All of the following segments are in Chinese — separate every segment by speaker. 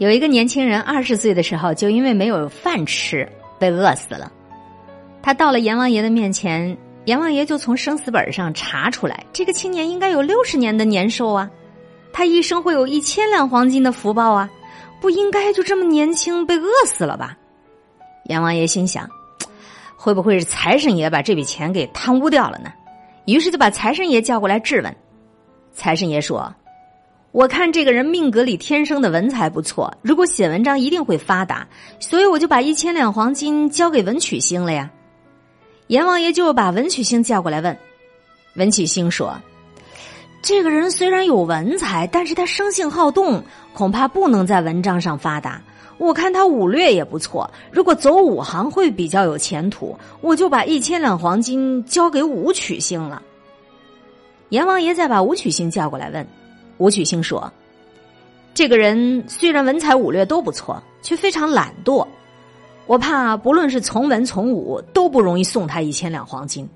Speaker 1: 有一个年轻人二十岁的时候，就因为没有饭吃被饿死了。他到了阎王爷的面前，阎王爷就从生死本上查出来，这个青年应该有六十年的年寿啊，他一生会有一千两黄金的福报啊，不应该就这么年轻被饿死了吧？阎王爷心想，会不会是财神爷把这笔钱给贪污掉了呢？于是就把财神爷叫过来质问。财神爷说。我看这个人命格里天生的文采不错，如果写文章一定会发达，所以我就把一千两黄金交给文曲星了呀。阎王爷就把文曲星叫过来问，文曲星说：“这个人虽然有文采，但是他生性好动，恐怕不能在文章上发达。我看他武略也不错，如果走武行会比较有前途，我就把一千两黄金交给武曲星了。”阎王爷再把武曲星叫过来问。吴曲星说：“这个人虽然文采武略都不错，却非常懒惰。我怕不论是从文从武，都不容易送他一千两黄金。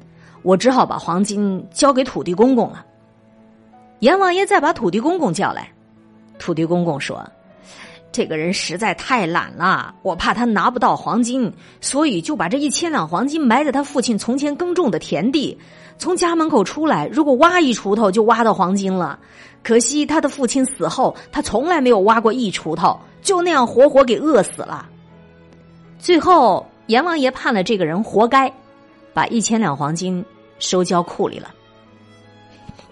Speaker 1: 我只好把黄金交给土地公公了。”阎王爷再把土地公公叫来，土地公公说：“这个人实在太懒了，我怕他拿不到黄金，所以就把这一千两黄金埋在他父亲从前耕种的田地。从家门口出来，如果挖一锄头，就挖到黄金了。”可惜他的父亲死后，他从来没有挖过一锄头，就那样活活给饿死了。最后，阎王爷判了这个人活该，把一千两黄金收交库里了。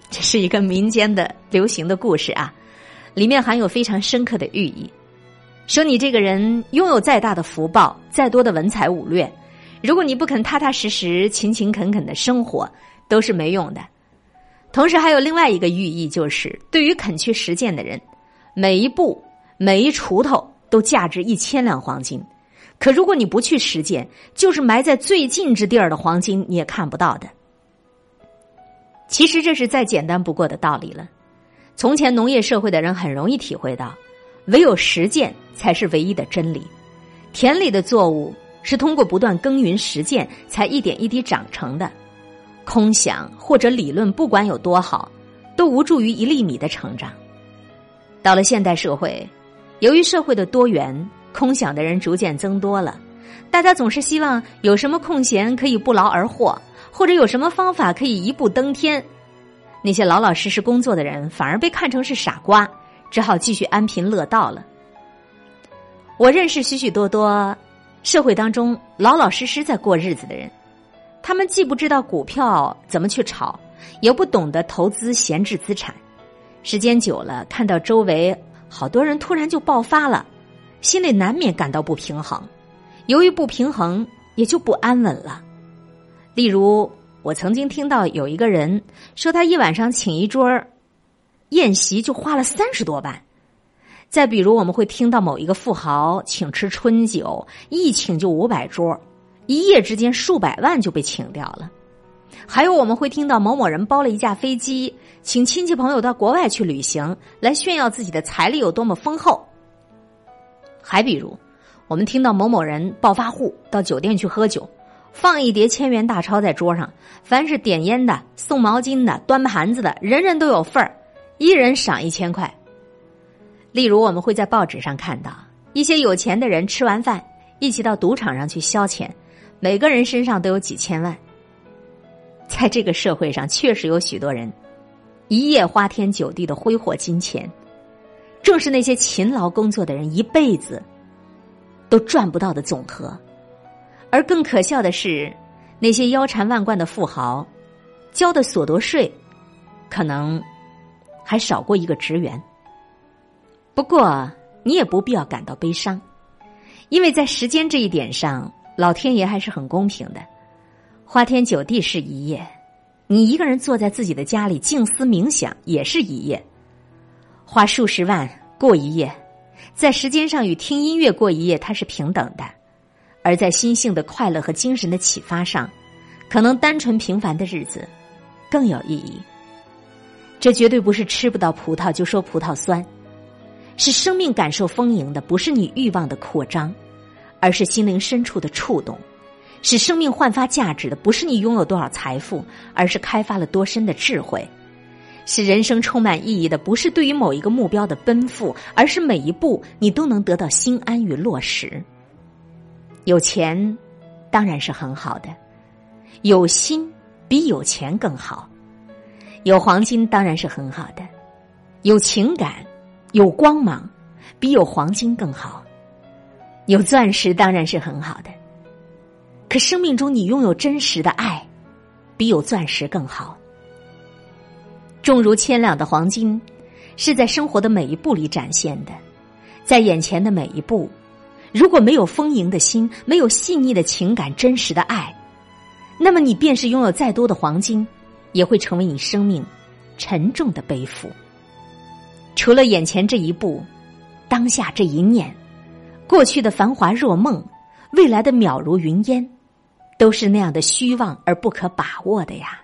Speaker 1: 这是一个民间的流行的故事啊，里面含有非常深刻的寓意。说你这个人拥有再大的福报，再多的文采武略，如果你不肯踏踏实实、勤勤恳恳的生活，都是没用的。同时还有另外一个寓意，就是对于肯去实践的人，每一步、每一锄头都价值一千两黄金。可如果你不去实践，就是埋在最近之地儿的黄金，你也看不到的。其实这是再简单不过的道理了。从前农业社会的人很容易体会到，唯有实践才是唯一的真理。田里的作物是通过不断耕耘实践，才一点一滴长成的。空想或者理论，不管有多好，都无助于一粒米的成长。到了现代社会，由于社会的多元，空想的人逐渐增多了。大家总是希望有什么空闲可以不劳而获，或者有什么方法可以一步登天。那些老老实实工作的人，反而被看成是傻瓜，只好继续安贫乐道了。我认识许许多多社会当中老老实实在过日子的人。他们既不知道股票怎么去炒，也不懂得投资闲置资产。时间久了，看到周围好多人突然就爆发了，心里难免感到不平衡。由于不平衡，也就不安稳了。例如，我曾经听到有一个人说，他一晚上请一桌宴席就花了三十多万。再比如，我们会听到某一个富豪请吃春酒，一请就五百桌。一夜之间，数百万就被请掉了。还有，我们会听到某某人包了一架飞机，请亲戚朋友到国外去旅行，来炫耀自己的财力有多么丰厚。还比如，我们听到某某人暴发户到酒店去喝酒，放一叠千元大钞在桌上，凡是点烟的、送毛巾的、端盘子的，人人都有份儿，一人赏一千块。例如，我们会在报纸上看到一些有钱的人吃完饭，一起到赌场上去消遣。每个人身上都有几千万，在这个社会上，确实有许多人一夜花天酒地的挥霍金钱，正是那些勤劳工作的人一辈子都赚不到的总和。而更可笑的是，那些腰缠万贯的富豪交的所得税，可能还少过一个职员。不过，你也不必要感到悲伤，因为在时间这一点上。老天爷还是很公平的，花天酒地是一夜，你一个人坐在自己的家里静思冥想也是一夜，花数十万过一夜，在时间上与听音乐过一夜它是平等的，而在心性的快乐和精神的启发上，可能单纯平凡的日子更有意义。这绝对不是吃不到葡萄就说葡萄酸，是生命感受丰盈的，不是你欲望的扩张。而是心灵深处的触动，使生命焕发价值的，不是你拥有多少财富，而是开发了多深的智慧。使人生充满意义的，不是对于某一个目标的奔赴，而是每一步你都能得到心安与落实。有钱当然是很好的，有心比有钱更好；有黄金当然是很好的，有情感、有光芒比有黄金更好；有钻石当然是很好的。可生命中你拥有真实的爱，比有钻石更好。重如千两的黄金，是在生活的每一步里展现的，在眼前的每一步，如果没有丰盈的心，没有细腻的情感、真实的爱，那么你便是拥有再多的黄金，也会成为你生命沉重的背负。除了眼前这一步，当下这一念，过去的繁华若梦，未来的渺如云烟，都是那样的虚妄而不可把握的呀。